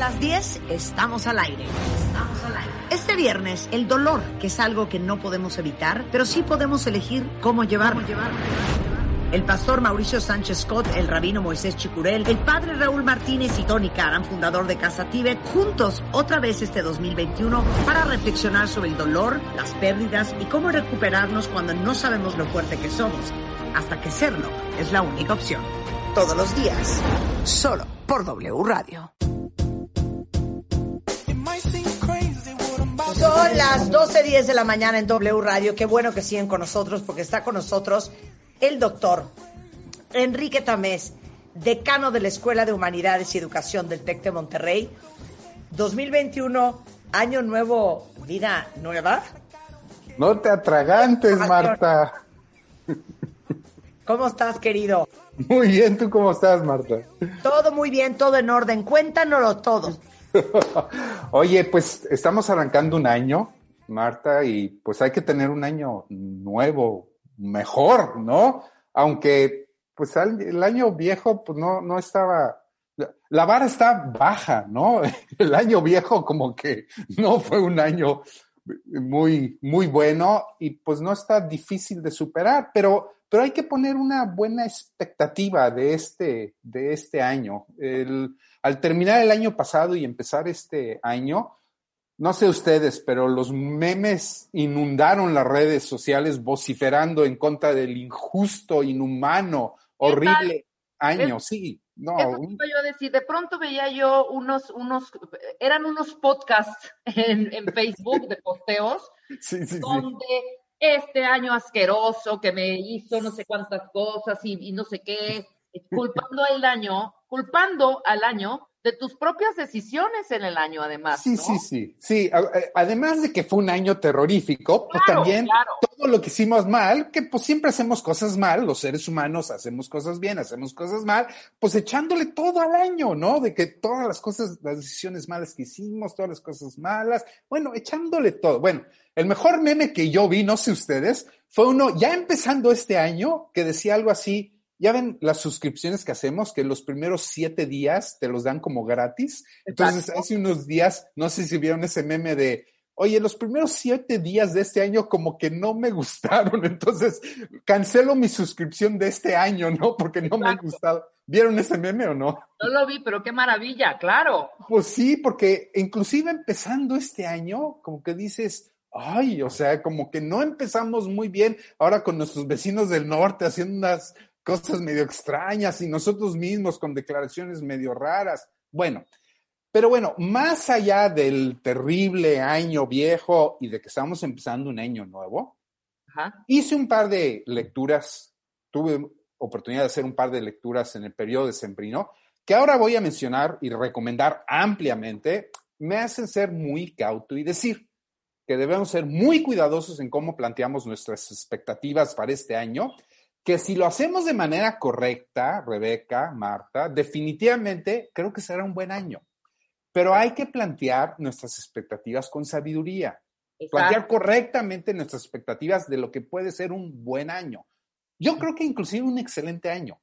las 10 estamos al aire. Estamos al aire. Este viernes, el dolor, que es algo que no podemos evitar, pero sí podemos elegir cómo llevarlo. El pastor Mauricio Sánchez Scott, el rabino Moisés Chicurel, el padre Raúl Martínez y Tony Karam, fundador de Casa Tíbet, juntos otra vez este 2021 para reflexionar sobre el dolor, las pérdidas y cómo recuperarnos cuando no sabemos lo fuerte que somos, hasta que serlo es la única opción. Todos los días, solo por W Radio. Son las 12.10 de la mañana en W Radio. Qué bueno que siguen con nosotros porque está con nosotros el doctor Enrique Tamés, decano de la Escuela de Humanidades y Educación del TEC de Monterrey. 2021, año nuevo, vida nueva. No te atragantes, Marta. ¿Cómo estás, querido? Muy bien, ¿tú cómo estás, Marta? Todo muy bien, todo en orden. Cuéntanoslo todo. Oye, pues estamos arrancando un año, Marta, y pues hay que tener un año nuevo, mejor, ¿no? Aunque pues el año viejo pues no, no estaba, la vara está baja, ¿no? El año viejo como que no fue un año muy, muy bueno y pues no está difícil de superar, pero, pero hay que poner una buena expectativa de este, de este año. El, al terminar el año pasado y empezar este año, no sé ustedes, pero los memes inundaron las redes sociales vociferando en contra del injusto, inhumano, horrible año. sí, no. Eso yo a decir. De pronto veía yo unos, unos, eran unos podcasts en, en Facebook de posteos, sí, sí, donde este año asqueroso que me hizo no sé cuántas cosas y, y no sé qué, culpando al año, culpando al año de tus propias decisiones en el año, además. Sí, ¿no? sí, sí, sí. Además de que fue un año terrorífico, pues también claro. todo lo que hicimos mal, que pues siempre hacemos cosas mal, los seres humanos hacemos cosas bien, hacemos cosas mal, pues echándole todo al año, ¿no? De que todas las cosas, las decisiones malas que hicimos, todas las cosas malas, bueno, echándole todo. Bueno, el mejor meme que yo vi, no sé ustedes, fue uno ya empezando este año que decía algo así, ya ven las suscripciones que hacemos, que los primeros siete días te los dan como gratis. Entonces, Exacto. hace unos días, no sé si vieron ese meme de, oye, los primeros siete días de este año como que no me gustaron, entonces cancelo mi suscripción de este año, ¿no? Porque no me ha gustado. ¿Vieron ese meme o no? No lo vi, pero qué maravilla, claro. Pues sí, porque inclusive empezando este año, como que dices, ay, o sea, como que no empezamos muy bien ahora con nuestros vecinos del norte haciendo unas cosas medio extrañas y nosotros mismos con declaraciones medio raras. Bueno, pero bueno, más allá del terrible año viejo y de que estamos empezando un año nuevo, Ajá. hice un par de lecturas, tuve oportunidad de hacer un par de lecturas en el periodo de Sembrino, que ahora voy a mencionar y recomendar ampliamente, me hacen ser muy cauto y decir que debemos ser muy cuidadosos en cómo planteamos nuestras expectativas para este año, que si lo hacemos de manera correcta, Rebeca, Marta, definitivamente creo que será un buen año. Pero hay que plantear nuestras expectativas con sabiduría plantear correctamente nuestras expectativas de lo que puede ser un buen año. Yo creo que inclusive un excelente año,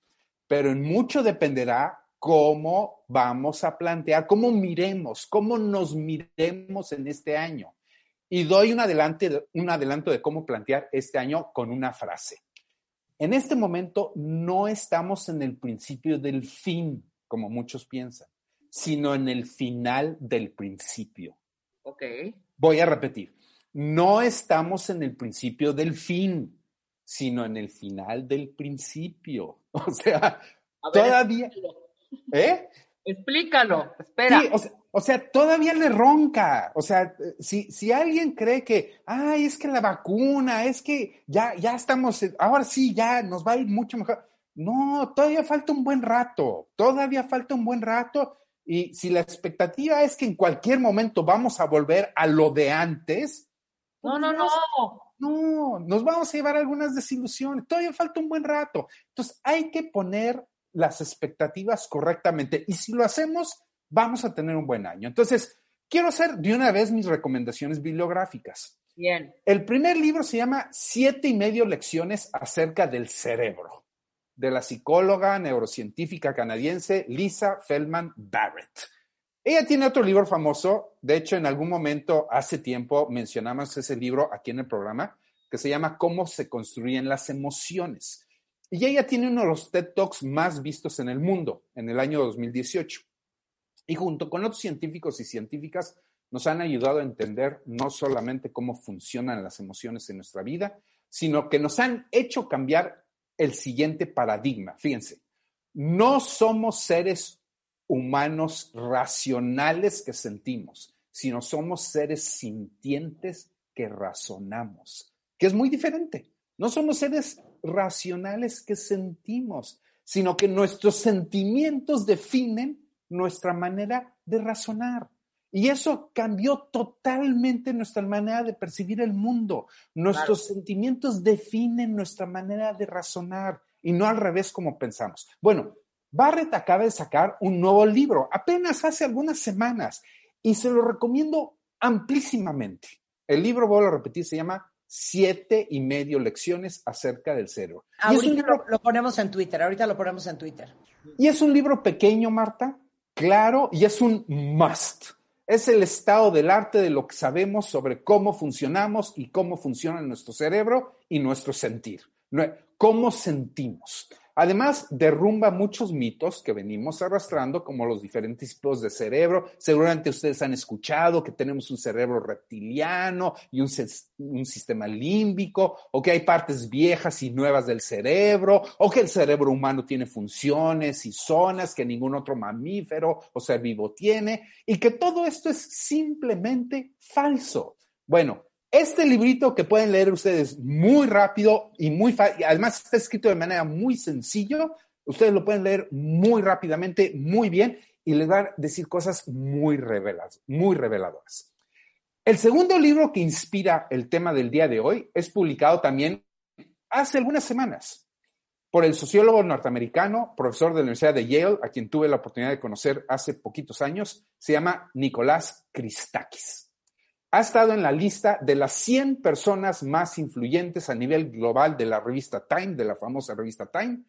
pero en mucho dependerá cómo vamos a plantear, cómo miremos, cómo nos miremos en este año. Y doy un, adelante, un adelanto de cómo plantear este año con una frase. En este momento no estamos en el principio del fin, como muchos piensan, sino en el final del principio. Ok. Voy a repetir, no estamos en el principio del fin, sino en el final del principio. O sea, ver, todavía. ¿eh? Explícalo, espera. Sí, o sea, o sea, todavía le ronca. O sea, si, si alguien cree que, ay, es que la vacuna, es que ya, ya estamos, ahora sí, ya nos va a ir mucho mejor. No, todavía falta un buen rato, todavía falta un buen rato. Y si la expectativa es que en cualquier momento vamos a volver a lo de antes, no, no, no. no, nos vamos a llevar algunas desilusiones. Todavía falta un buen rato. Entonces, hay que poner las expectativas correctamente. Y si lo hacemos, vamos a tener un buen año. Entonces, quiero hacer de una vez mis recomendaciones bibliográficas. Bien. El primer libro se llama Siete y medio lecciones acerca del cerebro, de la psicóloga neurocientífica canadiense Lisa Feldman Barrett. Ella tiene otro libro famoso, de hecho en algún momento, hace tiempo, mencionamos ese libro aquí en el programa, que se llama Cómo se construyen las emociones. Y ella tiene uno de los TED Talks más vistos en el mundo en el año 2018. Y junto con otros científicos y científicas nos han ayudado a entender no solamente cómo funcionan las emociones en nuestra vida, sino que nos han hecho cambiar el siguiente paradigma. Fíjense, no somos seres humanos racionales que sentimos, sino somos seres sintientes que razonamos, que es muy diferente. No somos seres racionales que sentimos, sino que nuestros sentimientos definen nuestra manera de razonar. Y eso cambió totalmente nuestra manera de percibir el mundo. Nuestros sentimientos definen nuestra manera de razonar y no al revés como pensamos. Bueno, Barrett acaba de sacar un nuevo libro, apenas hace algunas semanas, y se lo recomiendo amplísimamente. El libro, vuelvo a repetir, se llama Siete y medio lecciones acerca del cerebro. Ahorita lo, lo ponemos en Twitter, ahorita lo ponemos en Twitter. Y es un libro pequeño, Marta, claro, y es un must. Es el estado del arte de lo que sabemos sobre cómo funcionamos y cómo funciona nuestro cerebro y nuestro sentir. Cómo sentimos. Además, derrumba muchos mitos que venimos arrastrando, como los diferentes tipos de cerebro. Seguramente ustedes han escuchado que tenemos un cerebro reptiliano y un, un, sistema límbico, o que hay partes viejas y nuevas del cerebro, o que el cerebro humano tiene funciones y zonas que ningún otro mamífero o ser vivo tiene, y que todo esto es simplemente falso. Bueno, este librito que pueden leer ustedes muy rápido y muy fácil, además está escrito de manera muy sencillo, ustedes lo pueden leer muy rápidamente, muy bien, y les va a decir cosas muy reveladas, muy reveladoras. El segundo libro que inspira el tema del día de hoy es publicado también hace algunas semanas por el sociólogo norteamericano, profesor de la Universidad de Yale, a quien tuve la oportunidad de conocer hace poquitos años, se llama Nicolás Christakis ha estado en la lista de las 100 personas más influyentes a nivel global de la revista Time, de la famosa revista Time.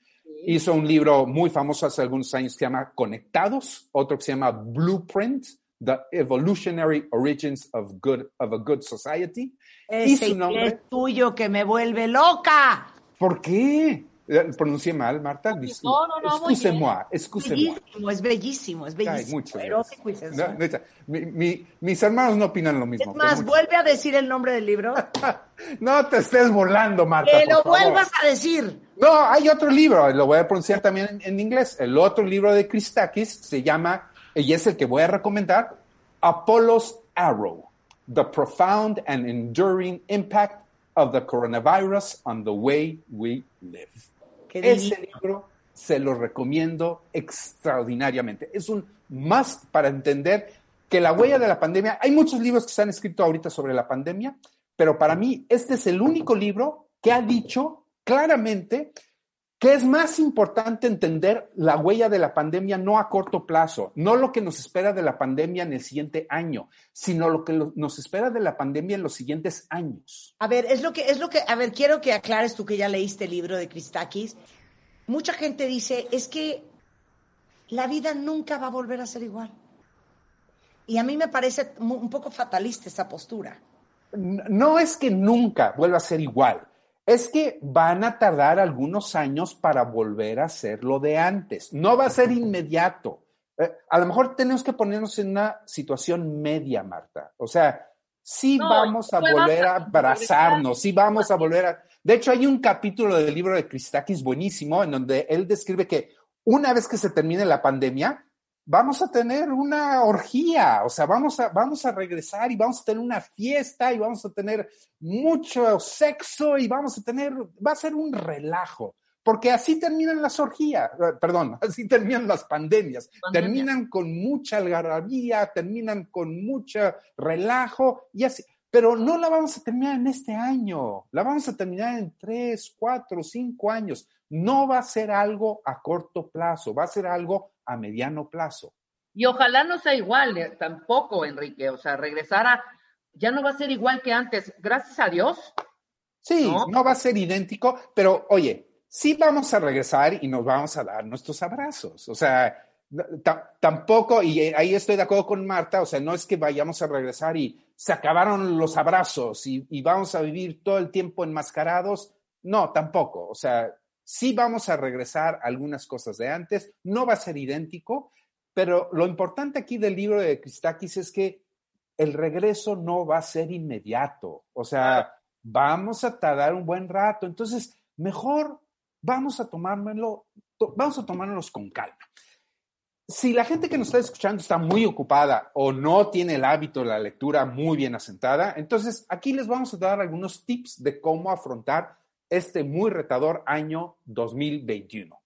Hizo un libro muy famoso hace algunos años que se llama Conectados, otro que se llama Blueprint, The Evolutionary Origins of, Good, of a Good Society. Ese y su nombre, es tuyo que me vuelve loca. ¿Por qué? Eh, pronuncié mal, Marta. No, no, no. Excuse-moi, excuse-moi. Es bellísimo, es bellísimo. Ay, muchas no, mi, mi, mis hermanos no opinan lo mismo. Es más, vuelve a decir el nombre del libro. no te estés volando, Marta. Que lo vuelvas a decir. No, hay otro libro, lo voy a pronunciar también en, en inglés. El otro libro de Christakis se llama, y es el que voy a recomendar, Apollo's Arrow, The Profound and Enduring Impact of the Coronavirus on the Way We Live. Ese libro se lo recomiendo extraordinariamente. Es un must para entender que la huella de la pandemia, hay muchos libros que se han escrito ahorita sobre la pandemia, pero para mí este es el único libro que ha dicho claramente que es más importante entender la huella de la pandemia no a corto plazo, no lo que nos espera de la pandemia en el siguiente año, sino lo que nos espera de la pandemia en los siguientes años. A ver, es lo que, es lo que, a ver, quiero que aclares tú que ya leíste el libro de Christakis. Mucha gente dice, es que la vida nunca va a volver a ser igual. Y a mí me parece un poco fatalista esa postura. No es que nunca vuelva a ser igual es que van a tardar algunos años para volver a ser lo de antes. No va a ser inmediato. Eh, a lo mejor tenemos que ponernos en una situación media, Marta. O sea, sí vamos a volver a abrazarnos, sí vamos a volver a... De hecho, hay un capítulo del libro de Christakis buenísimo en donde él describe que una vez que se termine la pandemia, vamos a tener una orgía, o sea, vamos a, vamos a regresar y vamos a tener una fiesta y vamos a tener mucho sexo y vamos a tener, va a ser un relajo, porque así terminan las orgías, eh, perdón, así terminan las pandemias, terminan con mucha algarabía, terminan con mucho relajo y así. Pero no la vamos a terminar en este año, la vamos a terminar en tres, cuatro, cinco años. No va a ser algo a corto plazo, va a ser algo a mediano plazo. Y ojalá no sea igual eh, tampoco, Enrique, o sea, regresar a, ya no va a ser igual que antes, gracias a Dios. Sí, ¿no? va a ser idéntico, pero oye, sí vamos a regresar y nos vamos a dar nuestros abrazos. O sea, tampoco, y ahí estoy de acuerdo con Marta, o sea, no es que vayamos a regresar y se acabaron los abrazos y, vamos a vivir todo el tiempo enmascarados. No, tampoco. O sea, sí vamos a regresar algunas cosas de antes, no va a ser idéntico, pero lo importante aquí del libro de Christakis es que el regreso no va a ser inmediato. O sea, vamos a tardar un buen rato. Entonces, mejor vamos a tomármelo, vamos a tomárnoslos con calma. Si la gente que nos está escuchando está muy ocupada o no tiene el hábito de la lectura muy bien asentada, entonces aquí les vamos a dar algunos tips de cómo afrontar este muy retador año 2021.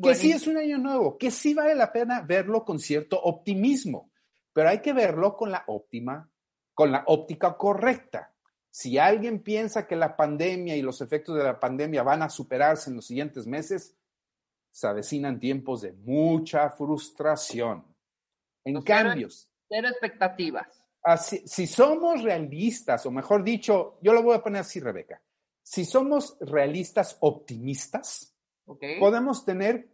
Que sí es un año nuevo, que sí vale la pena verlo con cierto optimismo, pero hay que verlo con la óptima, con la óptica correcta. Si alguien piensa que la pandemia y los efectos de la pandemia van a superarse en los siguientes meses, se avecinan tiempos de mucha frustración. En cambios. Cero expectativas. Así, si somos realistas, o mejor dicho, yo lo voy a poner así, Rebeca. Si somos realistas optimistas, podemos tener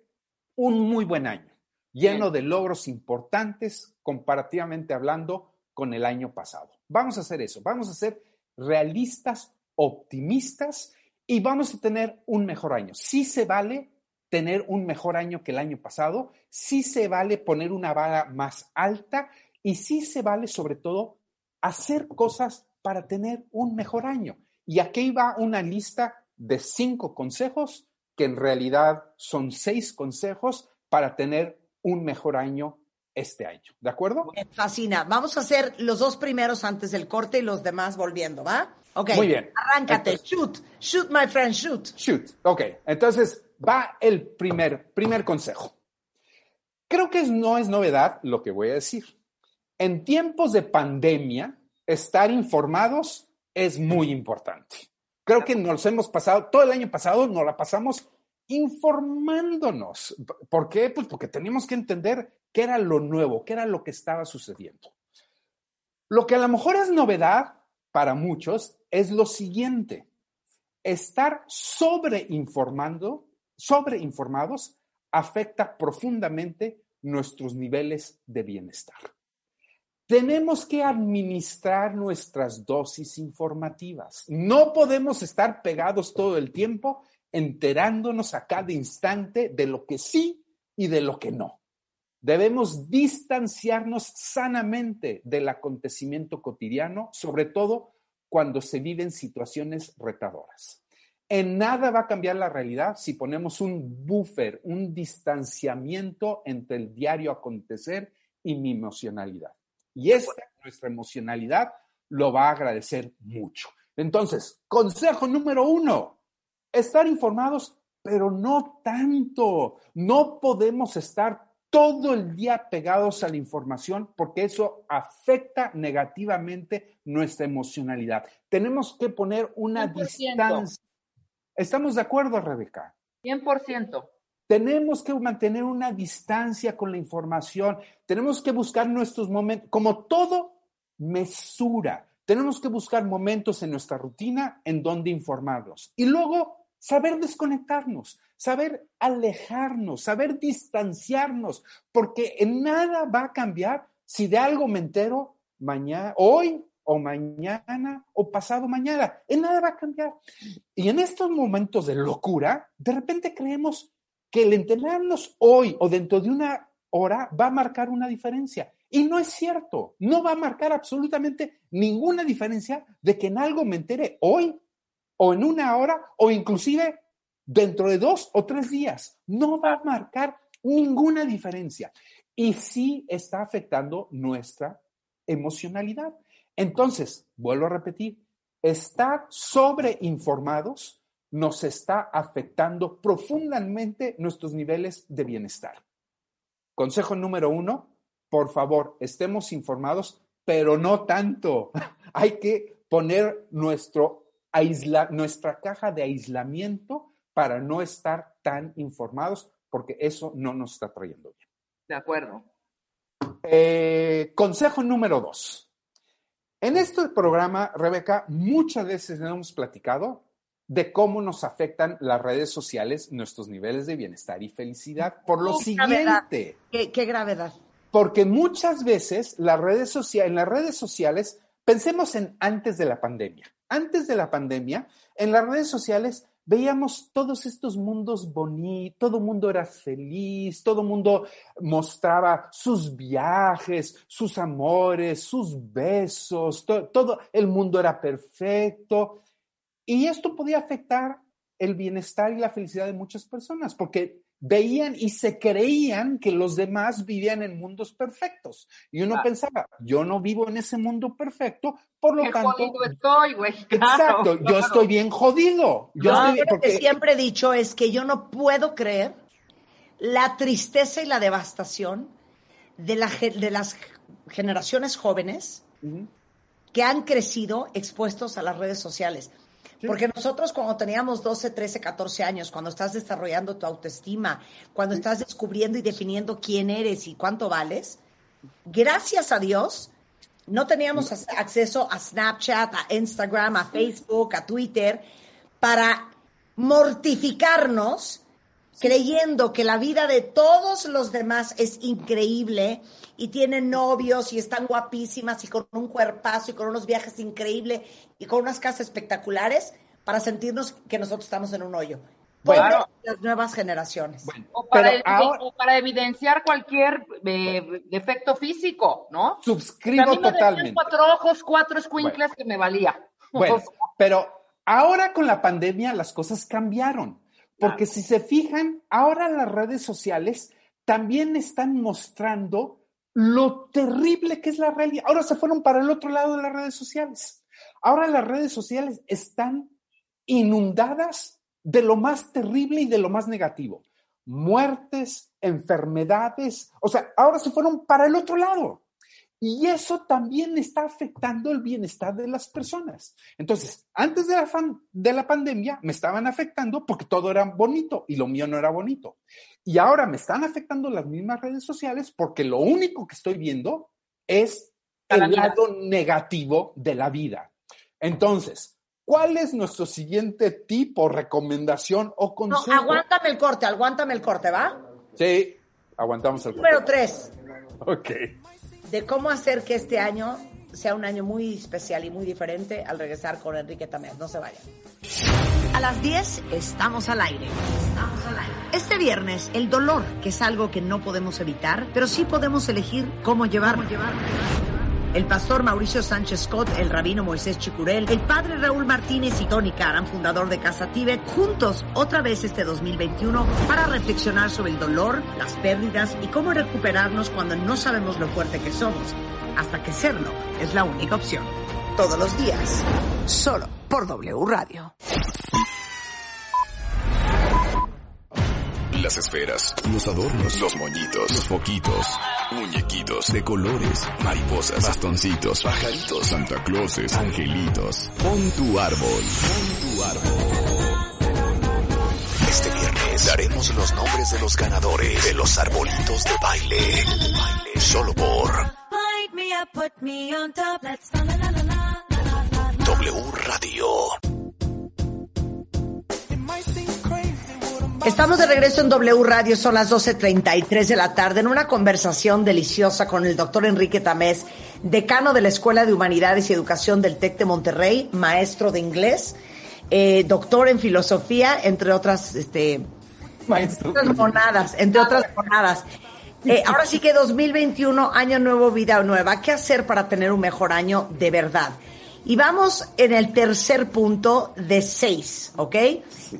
un muy buen año, lleno de logros importantes comparativamente hablando con el año pasado. Vamos a hacer eso, vamos a ser realistas, optimistas y vamos a tener un mejor año. Sí se vale tener un mejor año que el año pasado, sí se vale poner una vara más alta y sí se vale sobre todo hacer cosas para tener un mejor año. Y aquí va una lista de cinco consejos que en realidad son seis consejos para tener un mejor año este año. ¿De acuerdo? Me fascina. Vamos a hacer los dos primeros antes del corte y los demás volviendo, ¿va? Ok. Muy bien. Arráncate. shoot. Shoot, my friend, shoot. Shoot. Ok. Entonces va el primer, primer consejo. Creo que no es novedad lo que voy a decir. En tiempos de pandemia, estar informados es muy importante. Creo que nos hemos pasado, todo el año pasado nos la pasamos informándonos. ¿Por qué? Pues porque teníamos que entender qué era lo nuevo, qué era lo que estaba sucediendo. Lo que a lo mejor es novedad para muchos es lo siguiente. Estar sobreinformando, sobreinformados afecta profundamente nuestros niveles de bienestar. Tenemos que administrar nuestras dosis informativas. No podemos estar pegados todo el tiempo enterándonos a cada instante de lo que sí y de lo que no. Debemos distanciarnos sanamente del acontecimiento cotidiano, sobre todo cuando se viven situaciones retadoras. En nada va a cambiar la realidad si ponemos un buffer, un distanciamiento entre el diario acontecer y mi emocionalidad. Y esta, nuestra emocionalidad, lo va a agradecer mucho. Entonces, consejo número uno, estar informados, pero no tanto. No podemos estar todo el día pegados a la información porque eso afecta negativamente nuestra emocionalidad. Tenemos que poner una distancia. ¿Estamos de acuerdo, Rebeca? 100%. Tenemos que mantener una distancia con la información. Tenemos que buscar nuestros momentos, como todo, mesura. Tenemos que buscar momentos en nuestra rutina en donde informarlos. Y luego saber desconectarnos, saber alejarnos, saber distanciarnos, porque en nada va a cambiar si de algo me entero mañana, hoy o mañana o pasado mañana. En nada va a cambiar. Y en estos momentos de locura, de repente creemos que el enterarnos hoy o dentro de una hora va a marcar una diferencia. Y no es cierto, no va a marcar absolutamente ninguna diferencia de que en algo me entere hoy o en una hora o inclusive dentro de dos o tres días. No va a marcar ninguna diferencia. Y sí está afectando nuestra emocionalidad. Entonces, vuelvo a repetir, estar sobreinformados nos está afectando profundamente nuestros niveles de bienestar. Consejo número uno, por favor, estemos informados, pero no tanto. Hay que poner nuestro nuestra caja de aislamiento para no estar tan informados, porque eso no nos está trayendo bien. De acuerdo. Eh, consejo número dos. En este programa, Rebeca, muchas veces hemos platicado de cómo nos afectan las redes sociales nuestros niveles de bienestar y felicidad. Por lo siguiente. ¿Qué, ¿Qué, gravedad. Porque muchas veces las redes sociales, en las redes sociales, pensemos en antes de la pandemia. Antes de la pandemia, en las redes sociales veíamos todos estos mundos bonitos, todo mundo era feliz, todo mundo mostraba sus viajes, sus amores, sus besos, todo el mundo era perfecto. Y esto podía afectar el bienestar y la felicidad de muchas personas, porque veían y se creían que los demás vivían en mundos perfectos. Y uno pensaba, yo no vivo en ese mundo perfecto, por lo tanto. Jodido estoy, güey. exacto, yo estoy bien jodido. Yo no, lo que siempre he dicho es que yo no puedo creer la tristeza y la devastación de, la, de las generaciones jóvenes que han crecido expuestos a las redes sociales. Porque nosotros cuando teníamos 12, 13, 14 años, cuando estás desarrollando tu autoestima, cuando estás descubriendo y definiendo quién eres y cuánto vales, gracias a Dios, no teníamos acceso a Snapchat, a Instagram, a Facebook, a Twitter, para mortificarnos creyendo que la vida de todos los demás es increíble y tienen novios y están guapísimas y con un cuerpazo y con unos viajes increíbles y con unas casas espectaculares para sentirnos que nosotros estamos en un hoyo. Bueno, las nuevas generaciones. o, para evidenciar cualquier eh, defecto físico, ¿no? Suscribo a mí me totalmente. cuatro ojos, cuatro escuincles que me valía. Bueno, pero ahora con la pandemia las cosas cambiaron. Porque si se fijan, ahora las redes sociales también están mostrando lo terrible que es la realidad. Ahora se fueron para el otro lado de las redes sociales. Ahora las redes sociales están inundadas de lo más terrible y de lo más negativo. Muertes, enfermedades, o sea, ahora se fueron para el otro lado. Y eso también está afectando el bienestar de las personas. Entonces, antes de la, de la pandemia me estaban afectando porque todo era bonito y lo mío no era bonito. Y ahora me están afectando las mismas redes sociales porque lo único que estoy viendo es el lado negativo de la vida. Entonces, ¿cuál es nuestro siguiente tipo, recomendación o consejo? No, aguántame el corte, aguántame el corte, ¿va? Sí, aguantamos el corte. Número tres. Ok de cómo hacer que este año sea un año muy especial y muy diferente al regresar con Enrique Tamés. No se vayan. A las 10 estamos al aire. Estamos al aire. Este viernes, el dolor, que es algo que no podemos evitar, pero sí podemos elegir cómo llevarlo. Cómo llevarlo el pastor Mauricio Sánchez Scott, el rabino Moisés Chicurel, el padre Raúl Martínez y Tony Karam, fundador de Casa Tíbet, juntos otra vez este 2021 para reflexionar sobre el dolor, las pérdidas y cómo recuperarnos cuando no sabemos lo fuerte que somos, hasta que serlo es la única opción. Todos los días, solo por W Radio. Las esferas, los adornos, los moñitos, los foquitos, muñequitos. De colores, mariposas, bastoncitos, pajaritos, Santa Clauses, angelitos. Pon tu árbol, pon tu árbol. Este viernes daremos los nombres de los ganadores de los arbolitos de baile. Solo por W Radio. Estamos de regreso en W Radio, son las 12.33 de la tarde, en una conversación deliciosa con el doctor Enrique Tamés, decano de la Escuela de Humanidades y Educación del TEC de Monterrey, maestro de inglés, eh, doctor en filosofía, entre otras, este, monadas, entre otras monadas. Eh, ahora sí que 2021, año nuevo, vida nueva. ¿Qué hacer para tener un mejor año de verdad? Y vamos en el tercer punto de seis, ¿ok?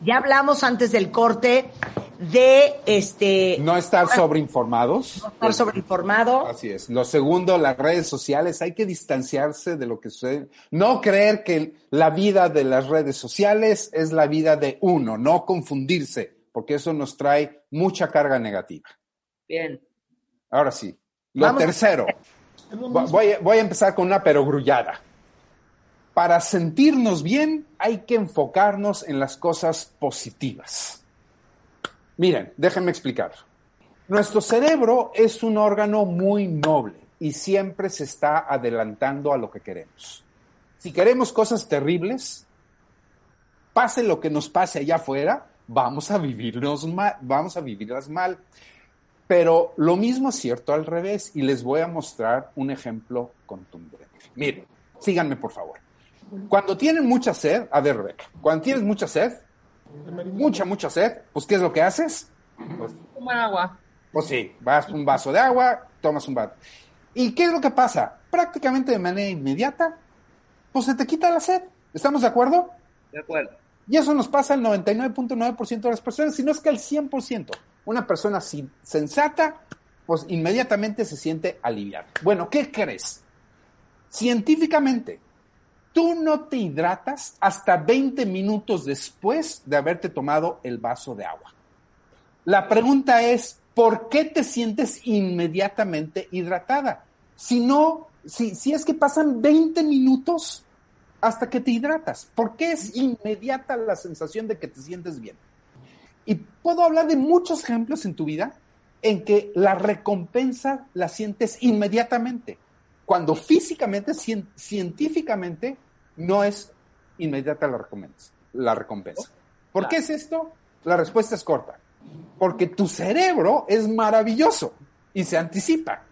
Ya hablamos antes del corte de este... No estar sobreinformados. No estar sobreinformado. Así es. Lo segundo, las redes sociales, hay que distanciarse de lo que sucede. No creer que la vida de las redes sociales es la vida de uno, no confundirse, porque eso nos trae mucha carga negativa. Bien. Ahora sí. Lo tercero. Voy, voy a empezar con una perogrullada para sentirnos bien hay que enfocarnos en las cosas positivas. Miren, déjenme explicar. Nuestro cerebro es un órgano muy noble y siempre se está adelantando a lo que queremos. Si queremos cosas terribles, pase lo que nos pase allá afuera, vamos a vivirnos mal, vamos a vivirlas mal. Pero lo mismo es cierto al revés y les voy a mostrar un ejemplo contundente. Miren, síganme por favor. Cuando tienen mucha sed, a ver Rebeca, cuando tienes mucha sed, mucha, mucha sed, pues ¿qué es lo que haces? Pues, Tomar agua. Pues sí, vas un vaso de agua, tomas un vaso. ¿Y qué es lo que pasa? Prácticamente de manera inmediata, pues se te quita la sed. ¿Estamos de acuerdo? De acuerdo. Y eso nos pasa al 99.9% de las personas, si no es que al 100%. Una persona sensata, pues inmediatamente se siente aliviada. Bueno, ¿qué crees? Científicamente, tú no te hidratas hasta 20 minutos después de haberte tomado el vaso de agua. La pregunta es, ¿por qué te sientes inmediatamente hidratada? Si no, si, si es que pasan 20 minutos hasta que te hidratas. ¿Por qué es inmediata la sensación de que te sientes bien? Y puedo hablar de muchos ejemplos en tu vida en que la recompensa la sientes inmediatamente, cuando físicamente, científicamente, no es inmediata la recompensa. La recompensa. ¿Por qué es esto? La respuesta es corta. Porque tu cerebro es maravilloso y se anticipa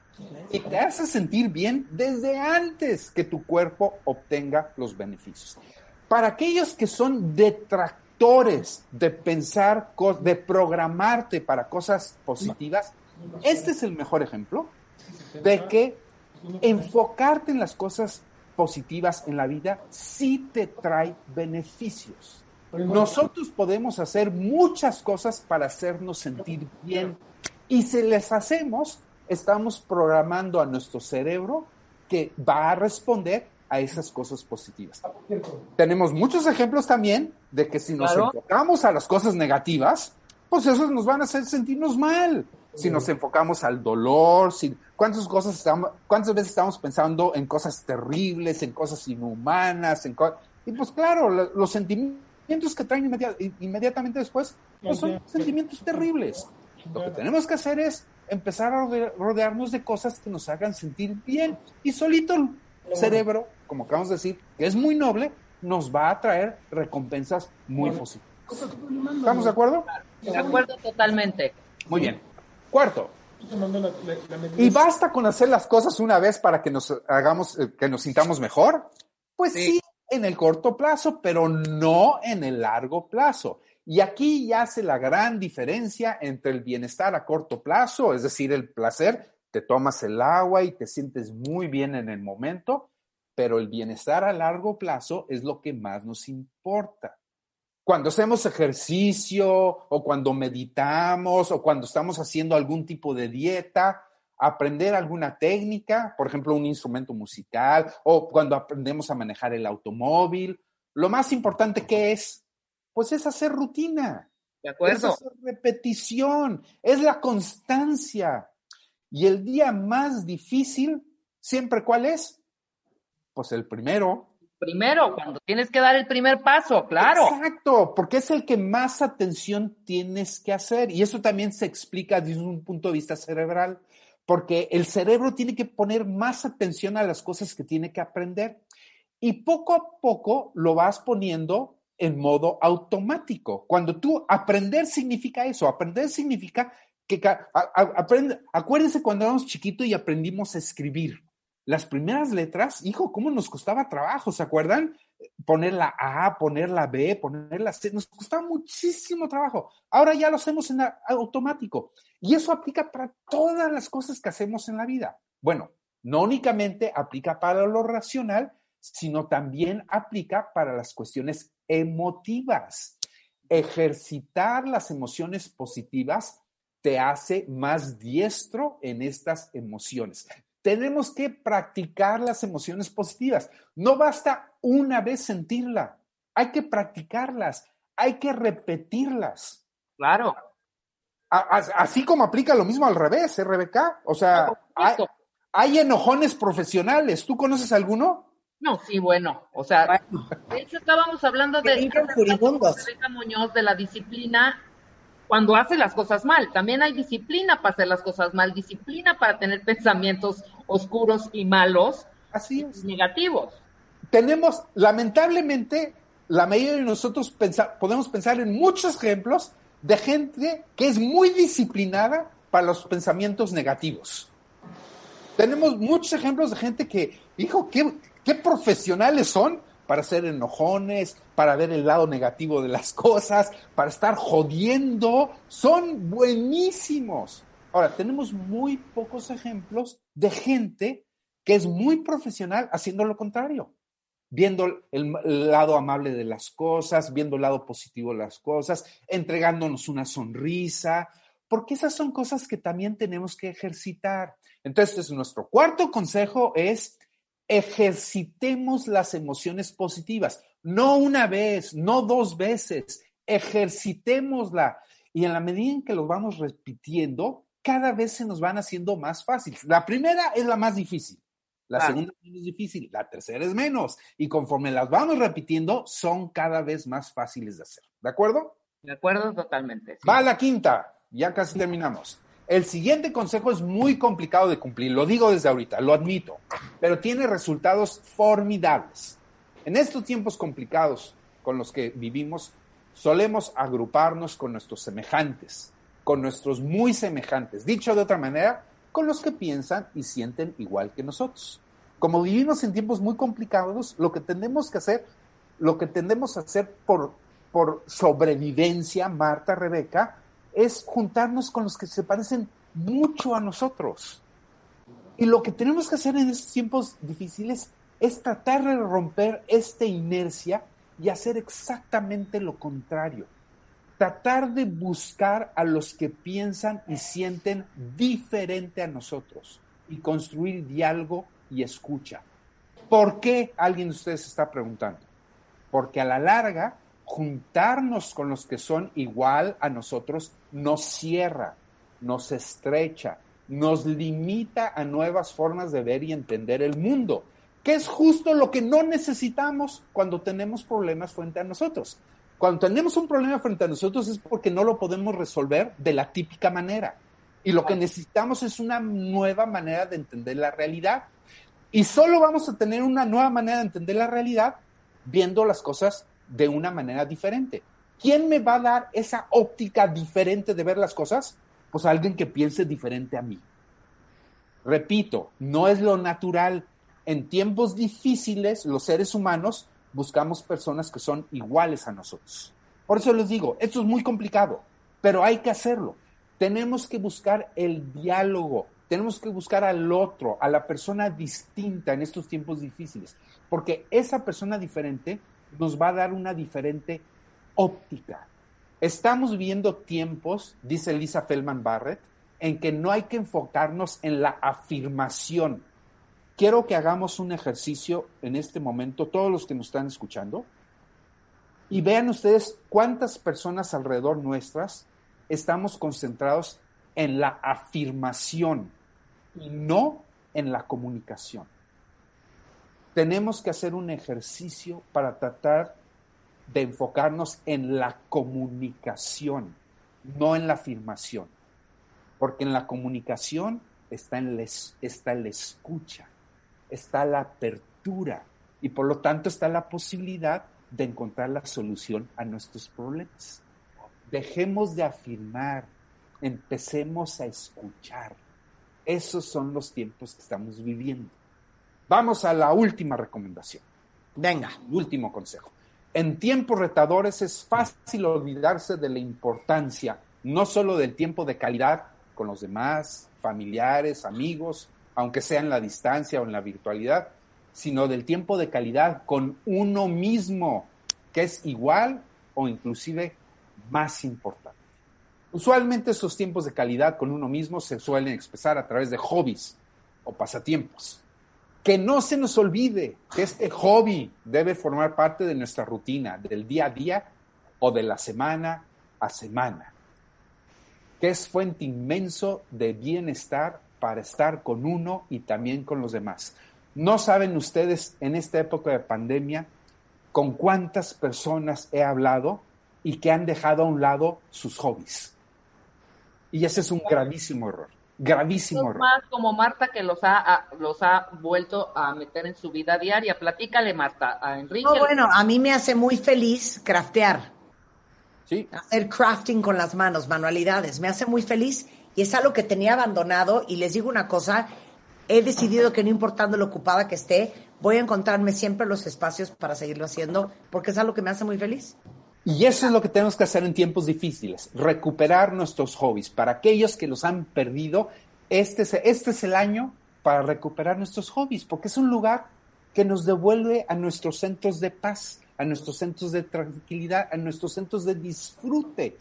y te hace sentir bien desde antes que tu cuerpo obtenga los beneficios. Para aquellos que son detractores de pensar, de programarte para cosas positivas, este es el mejor ejemplo de que enfocarte en las cosas positivas en la vida sí te trae beneficios. Nosotros podemos hacer muchas cosas para hacernos sentir bien y si les hacemos, estamos programando a nuestro cerebro que va a responder a esas cosas positivas. Tenemos muchos ejemplos también de que si nos enfocamos a las cosas negativas, pues esos nos van a hacer sentirnos mal. Si nos enfocamos al dolor, si, ¿cuántas, cosas estamos, ¿cuántas veces estamos pensando en cosas terribles, en cosas inhumanas? En y pues claro, los sentimientos que traen inmediatamente después pues son sentimientos terribles. Lo que tenemos que hacer es empezar a rodearnos de cosas que nos hagan sentir bien. Y solito el cerebro, como acabamos de decir, que es muy noble, nos va a traer recompensas muy positivas. ¿Estamos de acuerdo? De acuerdo totalmente. Muy bien. Cuarto. ¿Y basta con hacer las cosas una vez para que nos hagamos, eh, que nos sintamos mejor? Pues sí, en el corto plazo, pero no en el largo plazo. Y aquí ya hace la gran diferencia entre el bienestar a corto plazo, es decir, el placer, te tomas el agua y te sientes muy bien en el momento, pero el bienestar a largo plazo es lo que más nos importa. Cuando hacemos ejercicio o cuando meditamos o cuando estamos haciendo algún tipo de dieta, aprender alguna técnica, por ejemplo, un instrumento musical o cuando aprendemos a manejar el automóvil, lo más importante que es pues es hacer rutina. De acuerdo. Es hacer repetición, es la constancia. Y el día más difícil, siempre cuál es? Pues el primero. Primero, cuando tienes que dar el primer paso, claro. Exacto, porque es el que más atención tienes que hacer. Y eso también se explica desde un punto de vista cerebral, porque el cerebro tiene que poner más atención a las cosas que tiene que aprender. Y poco a poco lo vas poniendo en modo automático. Cuando tú aprender significa eso, aprender significa que aprende, acuérdense cuando éramos chiquitos y aprendimos a escribir. Las primeras letras, hijo, cómo nos costaba trabajo, ¿se acuerdan? Poner la A, poner la B, poner la C, nos costaba muchísimo trabajo. Ahora ya lo hacemos en automático. Y eso aplica para todas las cosas que hacemos en la vida. Bueno, no únicamente aplica para lo racional, sino también aplica para las cuestiones emotivas. Ejercitar las emociones positivas te hace más diestro en estas emociones. Tenemos que practicar las emociones positivas. No basta una vez sentirla, hay que practicarlas, hay que repetirlas. Claro. Así como aplica lo mismo al revés, ¿eh, Rebeca? O sea, hay, hay enojones profesionales. ¿Tú conoces alguno? No, sí, bueno, o sea, de hecho estábamos hablando de Rebeca Muñoz de la disciplina cuando hace las cosas mal. También hay disciplina para hacer las cosas mal, disciplina para tener pensamientos oscuros y malos, así es, negativos. Tenemos, lamentablemente, la mayoría de nosotros podemos pensar en muchos ejemplos de gente que es muy disciplinada para los pensamientos negativos. Tenemos muchos ejemplos de gente que, hijo, qué, qué profesionales son para ser enojones, para ver el lado negativo de las cosas, para estar jodiendo. Son buenísimos. Ahora, tenemos muy pocos ejemplos de gente que es muy profesional haciendo lo contrario, viendo el, lado amable de las cosas, viendo el lado positivo de las cosas, entregándonos una sonrisa, porque esas son cosas que también tenemos que ejercitar. Entonces, nuestro cuarto consejo es ejercitemos las emociones positivas, no una vez, no dos veces, ejercitémosla. Y en la medida en que lo vamos repitiendo, cada vez se nos van haciendo más fáciles. La primera es la más difícil, la segunda es más difícil, la tercera es menos. Y conforme las vamos repitiendo, son cada vez más fáciles de hacer. ¿De acuerdo? De acuerdo, totalmente. Va a la quinta, ya casi terminamos. El siguiente consejo es muy complicado de cumplir, lo digo desde ahorita, lo admito, pero tiene resultados formidables. En estos tiempos complicados con los que vivimos, solemos agruparnos con nuestros semejantes, con nuestros muy semejantes, dicho de otra manera, con los que piensan y sienten igual que nosotros. Como vivimos en tiempos muy complicados, lo que tendemos que hacer, lo que tendemos a hacer por, por sobrevivencia, Marta, Rebeca, es juntarnos con los que se parecen mucho a nosotros. Y lo que tenemos que hacer en estos tiempos difíciles es tratar de romper esta inercia y hacer exactamente lo contrario. Tratar de buscar a los que piensan y sienten diferente a nosotros y construir diálogo y escucha. ¿Por qué alguien de ustedes se está preguntando? Porque a la larga juntarnos con los que son igual a nosotros nos cierra, nos estrecha, nos limita a nuevas formas de ver y entender el mundo, que es justo lo que no necesitamos cuando tenemos problemas frente a nosotros. Cuando tenemos un problema frente a nosotros es porque no lo podemos resolver de la típica manera. Y lo que necesitamos es una nueva manera de entender la realidad. Y solo vamos a tener una nueva manera de entender la realidad viendo las cosas de una manera diferente. ¿Quién me va a dar esa óptica diferente de ver las cosas? Pues alguien que piense diferente a mí. Repito, no es lo natural. En tiempos difíciles, los seres humanos buscamos personas que son iguales a nosotros. Por eso les digo, esto es muy complicado, pero hay que hacerlo. Tenemos que buscar el diálogo, tenemos que buscar al otro, a la persona distinta en estos tiempos difíciles, porque esa persona diferente nos va a dar una diferente óptica. Estamos viendo tiempos, dice Lisa Feldman Barrett, en que no hay que enfocarnos en la afirmación. Quiero que hagamos un ejercicio en este momento, todos los que nos están escuchando, y vean ustedes cuántas personas alrededor nuestras estamos concentrados en la afirmación y no en la comunicación tenemos que hacer un ejercicio para tratar de enfocarnos en la comunicación, no en la afirmación. Porque en la comunicación está, en está la escucha, está la apertura y por lo tanto está la posibilidad de encontrar la solución a nuestros problemas. Dejemos de afirmar, empecemos a escuchar. Esos son los tiempos que estamos viviendo. Vamos a la última recomendación. Venga. Último consejo. En tiempos retadores es fácil olvidarse de la importancia, no solo del tiempo de calidad con los demás, familiares, amigos, aunque sea en la distancia o en la virtualidad, sino del tiempo de calidad con uno mismo, que es igual o inclusive más importante. Usualmente esos tiempos de calidad con uno mismo se suelen expresar a través de hobbies o pasatiempos que no se nos olvide que este hobby debe formar parte de nuestra rutina, del día a día o de la semana a semana, que es fuente inmenso de bienestar para estar con uno y también con los demás. No saben ustedes en esta época de pandemia con cuántas personas he hablado y que han dejado a un lado sus hobbies. Y ese es un gravísimo error. Gravísimo error. más como Marta que los ha, los ha vuelto a meter en su vida diaria. Platícale, Marta, a Enrique. No, bueno, a mí me hace muy feliz craftear. Sí. Hacer crafting con las manos, manualidades. Me hace muy feliz y es algo que tenía abandonado. Y les digo una cosa, he decidido que no importando lo ocupada que esté, voy a encontrarme siempre los espacios para seguirlo haciendo porque es algo que me hace muy feliz. Y eso es lo que tenemos que hacer en tiempos difíciles, recuperar nuestros hobbies. Para aquellos que los han perdido, este es, este es el año para recuperar nuestros hobbies, porque es un lugar que nos devuelve a nuestros centros de paz, a nuestros centros de tranquilidad, a nuestros centros de disfrute.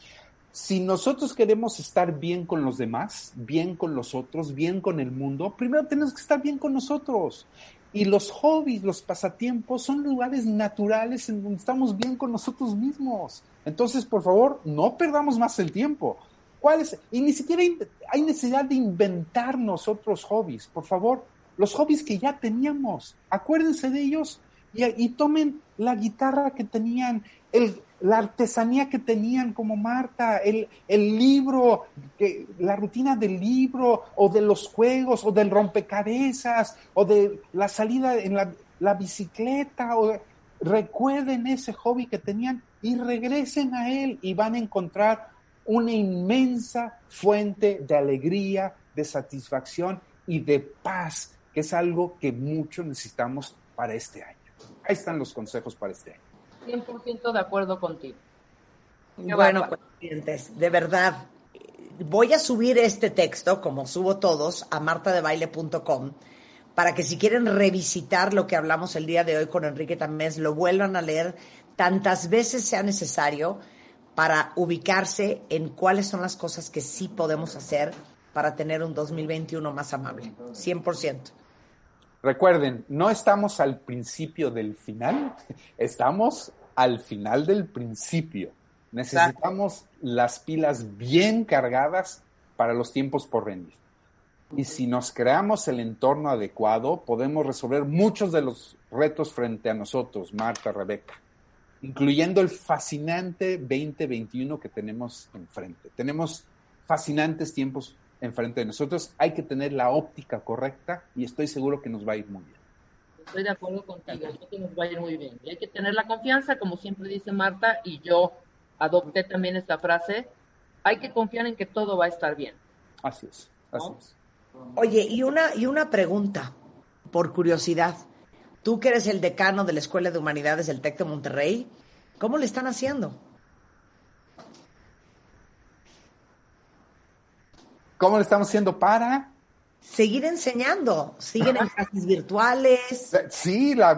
Si nosotros queremos estar bien con los demás, bien con los otros, bien con el mundo, primero tenemos que estar bien con nosotros. Y los hobbies, los pasatiempos son lugares naturales en donde estamos bien con nosotros mismos. Entonces, por favor, no perdamos más el tiempo. ¿Cuáles? Y ni siquiera hay necesidad de inventarnos otros hobbies. Por favor, los hobbies que ya teníamos, acuérdense de ellos y, y tomen la guitarra que tenían, el, la artesanía que tenían como Marta, el, el libro, que, la rutina del libro o de los juegos o del rompecabezas o de la salida en la, la bicicleta o recuerden ese hobby que tenían y regresen a él y van a encontrar una inmensa fuente de alegría, de satisfacción y de paz, que es algo que mucho necesitamos para este año. Ahí están los consejos para este año. 100% de acuerdo contigo. bueno, clientes, de verdad, voy a subir este texto, como subo todos, a martadebaile.com para que si quieren revisitar lo que hablamos el día de hoy con Enrique Tamés, lo vuelvan a leer tantas veces sea necesario para ubicarse en cuáles son las cosas que sí podemos hacer para tener un 2021 más amable. 100%. Recuerden, no estamos al principio del final, estamos al final del principio. Necesitamos las pilas bien cargadas para los tiempos por venir. Y si nos creamos el entorno adecuado, podemos resolver muchos de los retos frente a nosotros, Marta, Rebeca, incluyendo el fascinante 2021 que tenemos enfrente. Tenemos fascinantes tiempos enfrente de nosotros. Hay que tener la óptica correcta y estoy seguro que nos va a ir muy bien. Estoy de acuerdo contigo, que nos va a ir muy bien. Y hay que tener la confianza, como siempre dice Marta, y yo adopté también esta frase. Hay que confiar en que todo va a estar bien. Así es, así es. Oye, y una, y una pregunta, por curiosidad. Tú que eres el decano de la Escuela de Humanidades del TEC de Monterrey, ¿cómo le están haciendo? ¿Cómo le estamos haciendo para? Seguir enseñando, siguen en clases virtuales. Sí, la,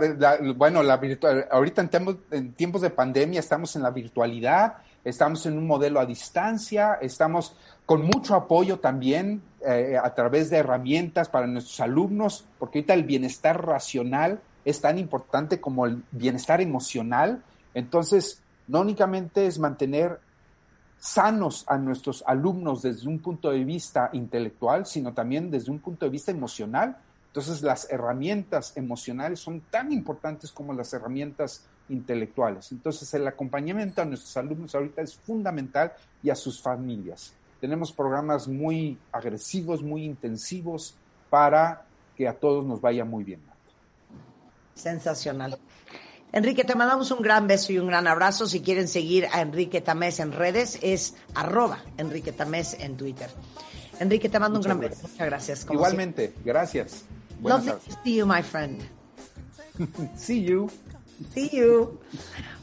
bueno, la virtual, ahorita en tiempos, en tiempos de pandemia estamos en la virtualidad, estamos en un modelo a distancia, estamos con mucho apoyo también eh, a través de herramientas para nuestros alumnos, porque ahorita el bienestar racional es tan importante como el bienestar emocional. Entonces, no únicamente es mantener sanos a nuestros alumnos desde un punto de vista intelectual, sino también desde un punto de vista emocional. Entonces las herramientas emocionales son tan importantes como las herramientas intelectuales. Entonces el acompañamiento a nuestros alumnos ahorita es fundamental y a sus familias. Tenemos programas muy agresivos, muy intensivos para que a todos nos vaya muy bien. Sensacional. Enrique, te mandamos un gran beso y un gran abrazo. Si quieren seguir a Enrique Tamés en redes, es arroba Enrique Tamés en Twitter. Enrique, te mando un gran beso. Muchas gracias. Igualmente, gracias. Lovely to see you, my friend. see you. See you.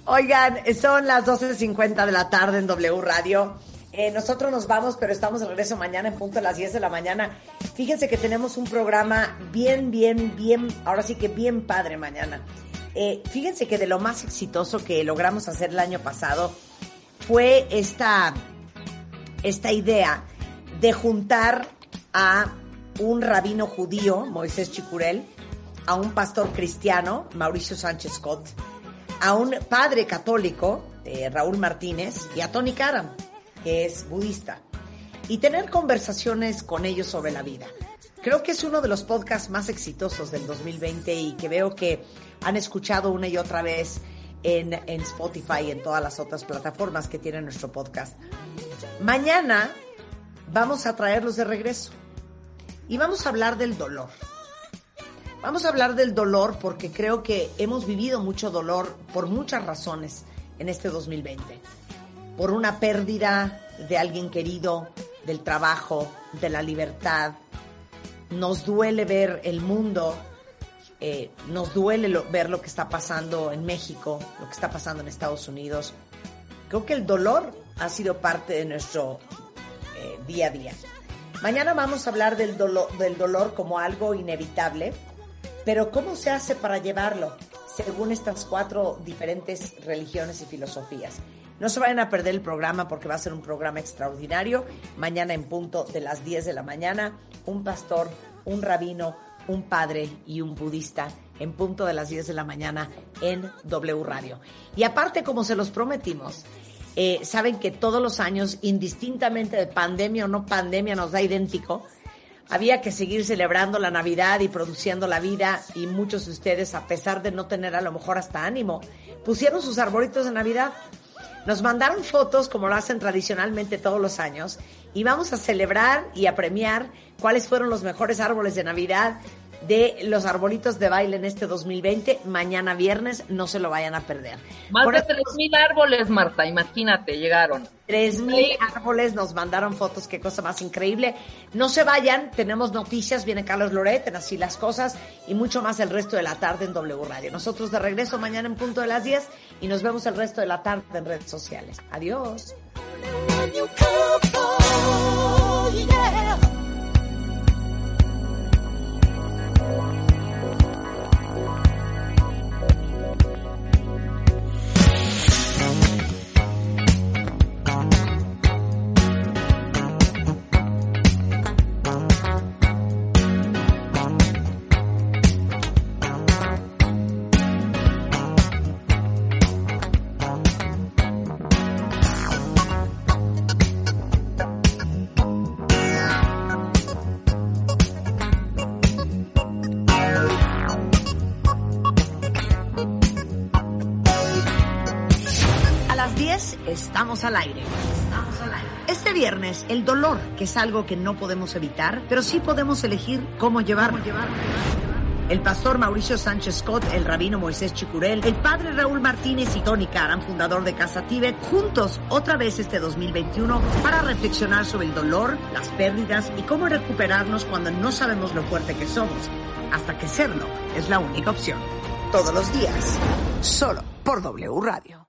Oigan, son las 12.50 de la tarde en W Radio. Eh, nosotros nos vamos, pero estamos de regreso mañana en punto a las 10 de la mañana. Fíjense que tenemos un programa bien, bien, bien, ahora sí que bien padre mañana. Eh, fíjense que de lo más exitoso que logramos hacer el año pasado fue esta, esta idea de juntar a un rabino judío, Moisés Chicurel, a un pastor cristiano, Mauricio Sánchez Scott, a un padre católico, eh, Raúl Martínez, y a Tony Karam, que es budista, y tener conversaciones con ellos sobre la vida. Creo que es uno de los podcasts más exitosos del 2020 y que veo que han escuchado una y otra vez en, en Spotify y en todas las otras plataformas que tiene nuestro podcast. Mañana vamos a traerlos de regreso. y vamos a hablar del dolor. Vamos a hablar del dolor porque creo que hemos vivido mucho dolor por muchas razones en este 2020. Por una pérdida de alguien querido, del trabajo, de la libertad. Nos duele ver el mundo, eh, nos duele ver lo que está pasando en México, lo que está pasando en Estados Unidos. Creo que el dolor ha sido parte de nuestro eh, día a día. Mañana vamos a hablar del, del dolor como algo inevitable, pero ¿cómo se hace para llevarlo según estas cuatro diferentes religiones y filosofías? No se vayan a perder el programa porque va a ser un programa extraordinario. Mañana en punto de las 10 de la mañana, un pastor, un rabino, un padre y un budista en punto de las 10 de la mañana en W Radio. Y aparte, como se los prometimos, eh, saben que todos los años, indistintamente de pandemia o no pandemia, nos da idéntico. Había que seguir celebrando la Navidad y produciendo la vida y muchos de ustedes, a pesar de no tener a lo mejor hasta ánimo, pusieron sus arbolitos de Navidad. Nos mandaron fotos como lo hacen tradicionalmente todos los años y vamos a celebrar y a premiar cuáles fueron los mejores árboles de Navidad de los arbolitos de baile en este 2020. Mañana viernes, no se lo vayan a perder. Más de tres mil árboles, Marta, imagínate, llegaron. Tres mil árboles, nos mandaron fotos, qué cosa más increíble. No se vayan, tenemos noticias, viene Carlos Loret en Así las Cosas y mucho más el resto de la tarde en W Radio. Nosotros de regreso mañana en punto de las 10 y nos vemos el resto de la tarde en redes sociales. Adiós. El dolor, que es algo que no podemos evitar, pero sí podemos elegir cómo llevarlo. El pastor Mauricio Sánchez Scott, el rabino Moisés Chicurel, el padre Raúl Martínez y Tony Karam, fundador de Casa Tibet, juntos otra vez este 2021 para reflexionar sobre el dolor, las pérdidas y cómo recuperarnos cuando no sabemos lo fuerte que somos, hasta que serlo es la única opción. Todos los días, solo por W Radio.